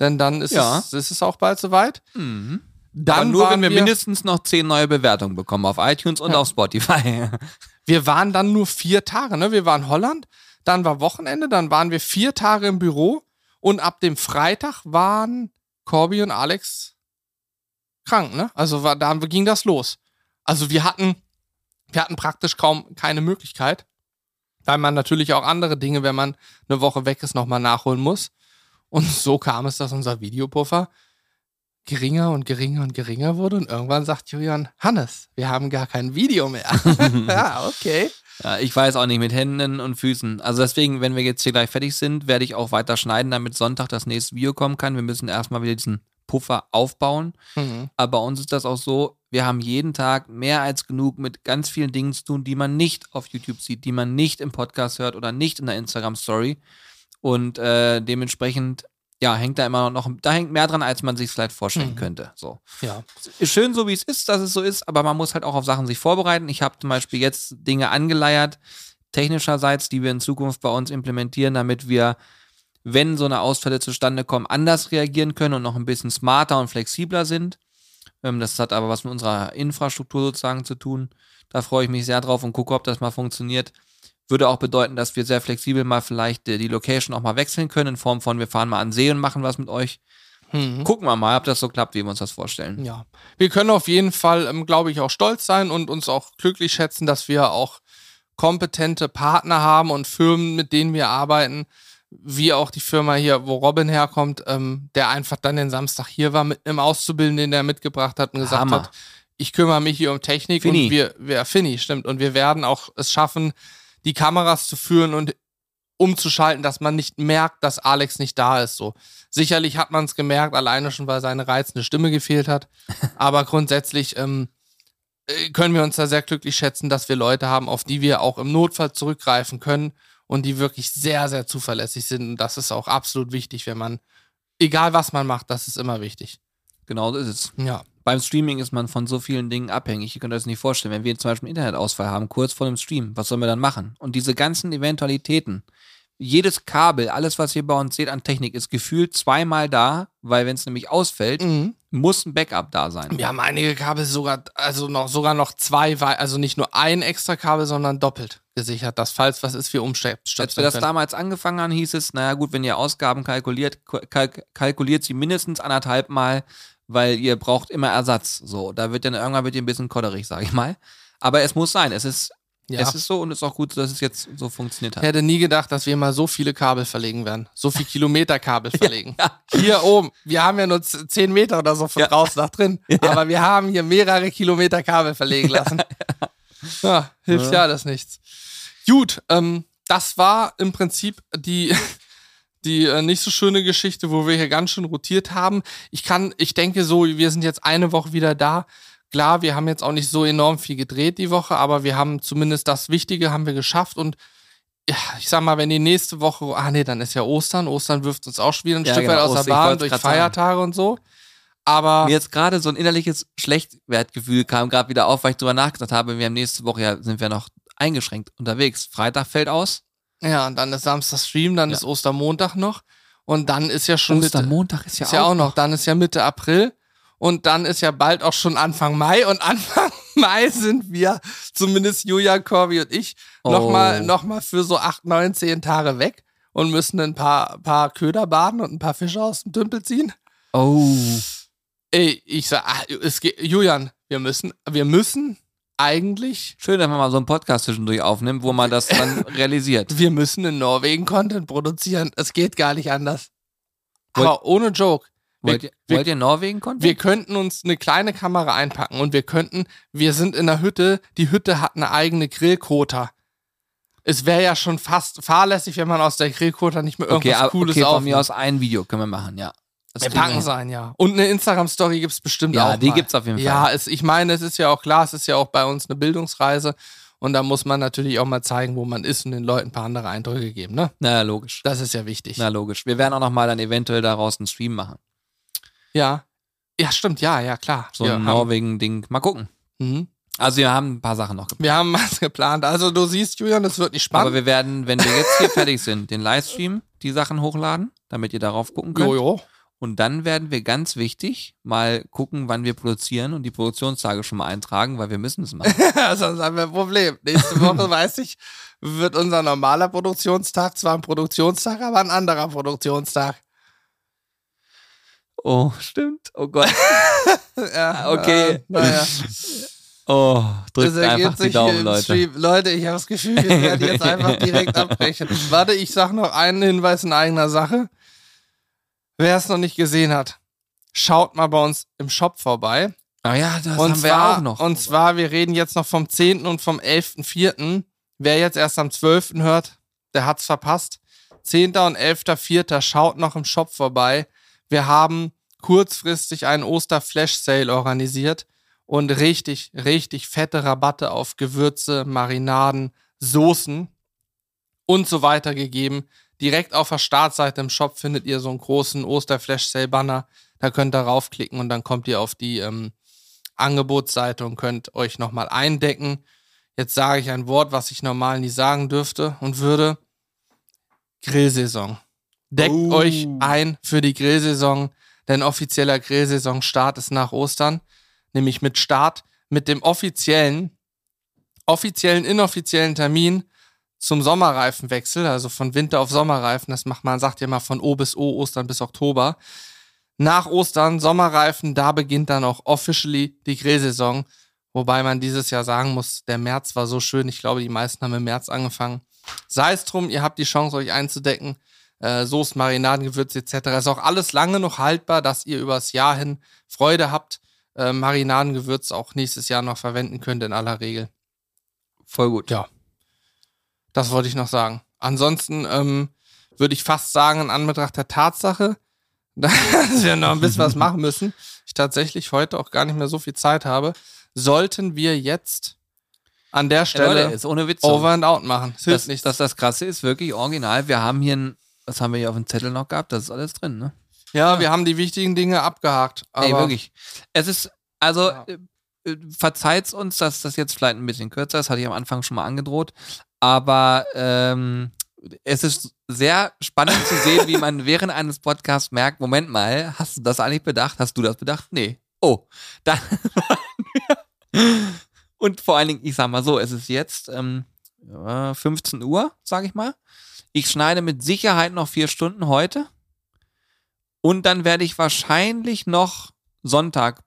Denn dann ist, ja. es, ist es auch bald soweit. Mhm. Dann Aber nur, wenn wir, wir, mindestens noch zehn neue Bewertungen bekommen auf iTunes und ja. auf Spotify. wir waren dann nur vier Tage, ne? Wir waren Holland, dann war Wochenende, dann waren wir vier Tage im Büro und ab dem Freitag waren Corby und Alex krank, ne? Also war, da ging das los. Also wir hatten, wir hatten praktisch kaum keine Möglichkeit weil man natürlich auch andere Dinge, wenn man eine Woche weg ist, nochmal nachholen muss. Und so kam es, dass unser Videopuffer geringer und geringer und geringer wurde. Und irgendwann sagt Julian, Hannes, wir haben gar kein Video mehr. ja, okay. Ja, ich weiß auch nicht mit Händen und Füßen. Also deswegen, wenn wir jetzt hier gleich fertig sind, werde ich auch weiter schneiden, damit Sonntag das nächste Video kommen kann. Wir müssen erstmal wieder diesen Puffer aufbauen. Mhm. Aber bei uns ist das auch so, wir haben jeden Tag mehr als genug mit ganz vielen Dingen zu tun, die man nicht auf YouTube sieht, die man nicht im Podcast hört oder nicht in der Instagram-Story. Und äh, dementsprechend, ja, hängt da immer noch, da hängt mehr dran, als man sich vielleicht vorstellen mhm. könnte. So. Ja. Ist schön so, wie es ist, dass es so ist, aber man muss halt auch auf Sachen sich vorbereiten. Ich habe zum Beispiel jetzt Dinge angeleiert, technischerseits, die wir in Zukunft bei uns implementieren, damit wir wenn so eine Ausfälle zustande kommen, anders reagieren können und noch ein bisschen smarter und flexibler sind. Ähm, das hat aber was mit unserer Infrastruktur sozusagen zu tun. Da freue ich mich sehr drauf und gucke, ob das mal funktioniert. Würde auch bedeuten, dass wir sehr flexibel mal vielleicht die Location auch mal wechseln können, in Form von, wir fahren mal an See und machen was mit euch. Mhm. Gucken wir mal, ob das so klappt, wie wir uns das vorstellen. Ja, wir können auf jeden Fall, ähm, glaube ich, auch stolz sein und uns auch glücklich schätzen, dass wir auch kompetente Partner haben und Firmen, mit denen wir arbeiten, wie auch die Firma hier, wo Robin herkommt, ähm, der einfach dann den Samstag hier war mit einem Auszubildenden, den er mitgebracht hat und gesagt Hammer. hat, ich kümmere mich hier um Technik Fini. und wir, wir, Fini, stimmt, und wir werden auch es schaffen, die Kameras zu führen und umzuschalten, dass man nicht merkt, dass Alex nicht da ist. So sicherlich hat man es gemerkt, alleine schon, weil seine reizende Stimme gefehlt hat. Aber grundsätzlich ähm, äh, können wir uns da sehr glücklich schätzen, dass wir Leute haben, auf die wir auch im Notfall zurückgreifen können und die wirklich sehr, sehr zuverlässig sind. Und das ist auch absolut wichtig, wenn man, egal was man macht, das ist immer wichtig. Genau so ist es. Ja. Beim Streaming ist man von so vielen Dingen abhängig. Ihr könnt euch das nicht vorstellen. Wenn wir zum Beispiel einen Internetausfall haben, kurz vor dem Stream, was sollen wir dann machen? Und diese ganzen Eventualitäten, jedes Kabel, alles, was ihr bei uns seht an Technik, ist gefühlt zweimal da, weil wenn es nämlich ausfällt, Mhm. muss ein Backup da sein. Wir haben einige Kabel sogar, also noch, sogar noch zwei, wei- also nicht nur ein extra Kabel, sondern doppelt gesichert, dass falls was ist, wir Als wir das können. damals angefangen haben, hieß es, naja gut, wenn ihr Ausgaben kalkuliert, kalk kalkuliert sie mindestens anderthalb Mal, weil ihr braucht immer Ersatz. So, da wird dann irgendwann wird ihr ein bisschen kodderig, sage ich mal. Aber es muss sein, es ist, Ja. es ist so und es ist auch gut, dass es jetzt so funktioniert Ich hat. hätte nie gedacht, dass wir mal so viele Kabel verlegen werden. So viel Kilometer Kabel verlegen. Ja. Hier oben. Wir haben ja nur z- 10 Meter oder so von Ja. draußen nach drin. Aber wir haben hier mehrere Kilometer Kabel verlegen lassen. Ja, hilft ja, Ja. alles nichts. Gut, ähm, das war im Prinzip die, die äh, nicht so schöne Geschichte, wo wir hier ganz schön rotiert haben. Ich kann, ich denke so, wir sind jetzt eine Woche wieder da. Klar, wir haben jetzt auch nicht so enorm viel gedreht die Woche, aber wir haben zumindest das Wichtige haben wir geschafft und ja, ich sag mal, wenn die nächste Woche, ah nee, dann ist ja Ostern. Ostern wirft uns auch schon wieder ein Ja, Stück genau, weit aus Oster- der Bahn durch grad sagen. Feiertage und so. Aber Mir jetzt gerade so ein innerliches Schlechtwertgefühl kam gerade wieder auf, weil ich drüber nachgedacht habe, wir haben nächste Woche ja, sind wir noch eingeschränkt unterwegs. Freitag fällt aus. ja, und dann ist Samstag Stream, dann Ja. ist Ostermontag noch und dann ist ja schon Mitte, Ostermontag ist ja, ist ja auch noch, dann ist ja Mitte April und dann ist ja bald auch schon Anfang Mai und Anfang Mai sind wir, zumindest Julia, Corby und ich, Oh. nochmal noch mal für so acht, neun, zehn Tage weg und müssen ein paar, paar Köder baden und ein paar Fische aus dem Tümpel ziehen. Oh. Ey, ich sag, ah, es geht, Julian, wir müssen, wir müssen eigentlich, Schön, dass man mal so einen Podcast zwischendurch aufnimmt, wo man das dann realisiert. wir müssen in Norwegen Content produzieren. Es geht gar nicht anders. Wollt- Aber ohne Joke. Wollt ihr, wir- wollt ihr Norwegen Content? Wir könnten uns eine kleine Kamera einpacken und wir könnten, wir sind in der Hütte, die Hütte hat eine eigene Grillkota. Es wäre ja schon fast fahrlässig, wenn man aus der Grillkota nicht mehr okay, irgendwas aber, Cooles okay, von aufnimmt. mir aus ein Video können wir machen, ja. Das Wir packen sein, ja. Und eine Instagram-Story gibt's bestimmt Ja, auch. die mal. gibt's auf jeden Fall. Ja, es, ich meine, es ist ja auch klar, es ist ja auch bei uns eine Bildungsreise. Und da muss man natürlich auch mal zeigen, wo man ist und den Leuten ein paar andere Eindrücke geben, ne? Na, logisch. Das ist ja wichtig. Na, logisch. Wir werden auch noch mal dann eventuell daraus einen Stream machen. Ja. Ja, stimmt, ja, ja, klar. So ein Norwegen-Ding. Mal gucken. mhm. Also wir haben ein paar Sachen noch geplant. wir haben was geplant. Also du siehst, Julian, es wird nicht spannend. Aber wir werden, wenn wir jetzt hier fertig sind, den Livestream, die Sachen hochladen, damit ihr darauf gucken könnt. Jojo. Und dann werden wir ganz wichtig mal gucken, wann wir produzieren und die Produktionstage schon mal eintragen, weil wir müssen es machen. Sonst haben wir ein Problem. Nächste Woche, weiß ich, wird unser normaler Produktionstag zwar ein Produktionstag, aber ein anderer Produktionstag. Oh, stimmt. Oh Gott. Ja, Okay. Äh, naja. Oh, drückt Das ergeht einfach die Daumen, Leute. Stream. Leute, ich habe das Gefühl, wir werden jetzt einfach direkt abbrechen. Warte, ich sag noch einen Hinweis in eigener Sache. Wer es noch nicht gesehen hat, schaut mal bei uns im Shop vorbei. Ah ja, das und haben wir zwar, auch noch. Und zwar, wir reden jetzt noch vom 10. und vom 11.4. Wer jetzt erst am 12. hört, der hat's verpasst. 10. und 11.4. schaut noch im Shop vorbei. Wir haben kurzfristig einen Oster-Flash-Sale organisiert und richtig, richtig fette Rabatte auf Gewürze, Marinaden, Soßen und so weiter gegeben. Direkt auf der Startseite im Shop findet ihr so einen großen Oster-Flash-Sale-Banner. Da könnt ihr raufklicken und dann kommt ihr auf die ähm, Angebotsseite und könnt euch nochmal eindecken. Jetzt sage ich ein Wort, was ich normal nie sagen dürfte und würde. Grillsaison. Deckt Oh. euch ein für die Grillsaison, denn offizieller Grillsaisonstart ist nach Ostern, nämlich mit Start mit dem offiziellen, offiziellen, inoffiziellen Termin zum Sommerreifenwechsel, also von Winter auf Sommerreifen. Das macht man, sagt ja mal von O bis O, Ostern bis Oktober. Nach Ostern, Sommerreifen, da beginnt dann auch officially die Grillsaison. Wobei man dieses Jahr sagen muss, der März war so schön. Ich glaube, die meisten haben im März angefangen. Sei es drum, ihr habt die Chance, euch einzudecken. Äh, Soßen, Marinaden, Gewürze etc. Ist auch alles lange noch haltbar, dass ihr übers Jahr hin Freude habt. Äh, Marinaden, Gewürze auch nächstes Jahr noch verwenden könnt in aller Regel. Voll gut. Ja. Das wollte ich noch sagen. Ansonsten ähm, würde ich fast sagen, in Anbetracht der Tatsache, dass wir noch ein bisschen was machen müssen, ich tatsächlich heute auch gar nicht mehr so viel Zeit habe, sollten wir jetzt an der Ja, Stelle Leute, ist ohne Witz. so. Over and Out machen. Das, nichts. das, das Krasse ist wirklich original. Wir haben hier ein, was haben wir hier auf dem Zettel noch gehabt? Das ist alles drin, ne? ja, wir haben die wichtigen Dinge abgehakt. Aber Ey, wirklich. Es ist, also, Ja. äh, äh, verzeiht's uns, dass das jetzt vielleicht ein bisschen kürzer ist, hatte ich am Anfang schon mal angedroht. Aber ähm, es ist sehr spannend zu sehen, wie man während eines Podcasts merkt, Moment mal, hast du das eigentlich bedacht? Hast du das bedacht? Nee. Oh, dann Und vor allen Dingen, ich sag mal so, es ist jetzt ähm, 15 Uhr, sag ich mal. Ich schneide mit Sicherheit noch vier Stunden heute. Und dann werde ich wahrscheinlich noch Sonntag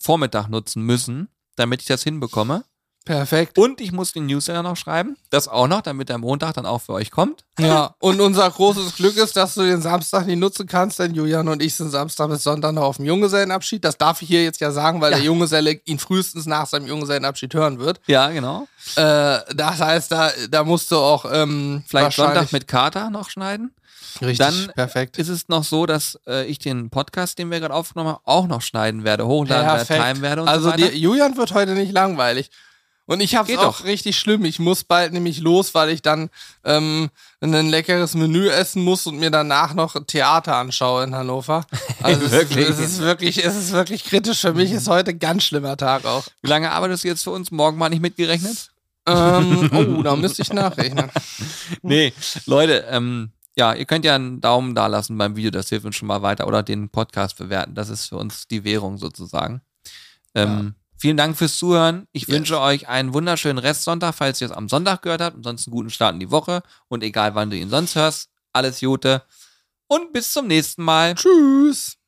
Vormittag nutzen müssen, damit ich das hinbekomme. Perfekt. Und ich muss den Newsletter noch schreiben. Das auch noch, damit der Montag dann auch für euch kommt. Ja, und unser großes Glück ist, dass du den Samstag nicht nutzen kannst, denn Julian und ich sind Samstag bis Sonntag noch auf dem Junggesellenabschied. Das darf ich hier jetzt ja sagen, weil Ja. der Junggeselle ihn frühestens nach seinem Junggesellenabschied hören wird. Ja, genau. Äh, das heißt, da, da musst du auch ähm, Vielleicht Sonntag mit Kater noch schneiden. Richtig, Dann perfekt. Ist es noch so, dass äh, ich den Podcast, den wir gerade aufgenommen haben, auch noch schneiden werde, hochladen werde, timen werde und also so weiter. dir, Julian wird heute nicht langweilig. Und ich habe Geht es auch doch. richtig schlimm. Ich muss bald nämlich los, weil ich dann ähm, ein leckeres Menü essen muss und mir danach noch Theater anschaue in Hannover. Also Wirklich? Es, ist, es ist wirklich, es ist wirklich kritisch. Für mich ist heute ein ganz schlimmer Tag auch. Wie lange arbeitest du jetzt für uns? Morgen mal nicht mitgerechnet? ähm, oh, da müsste ich nachrechnen. Nee, Leute, ähm, ja, ihr könnt ja einen Daumen da lassen beim Video, das hilft uns schon mal weiter. Oder den Podcast bewerten. Das ist für uns die Währung sozusagen. Ähm, Vielen Dank fürs Zuhören. Ich Yes. wünsche euch einen wunderschönen Restsonntag, falls ihr es am Sonntag gehört habt. Ansonsten guten Start in die Woche. Und egal wann du ihn sonst hörst, alles Gute. Und bis zum nächsten Mal. Tschüss.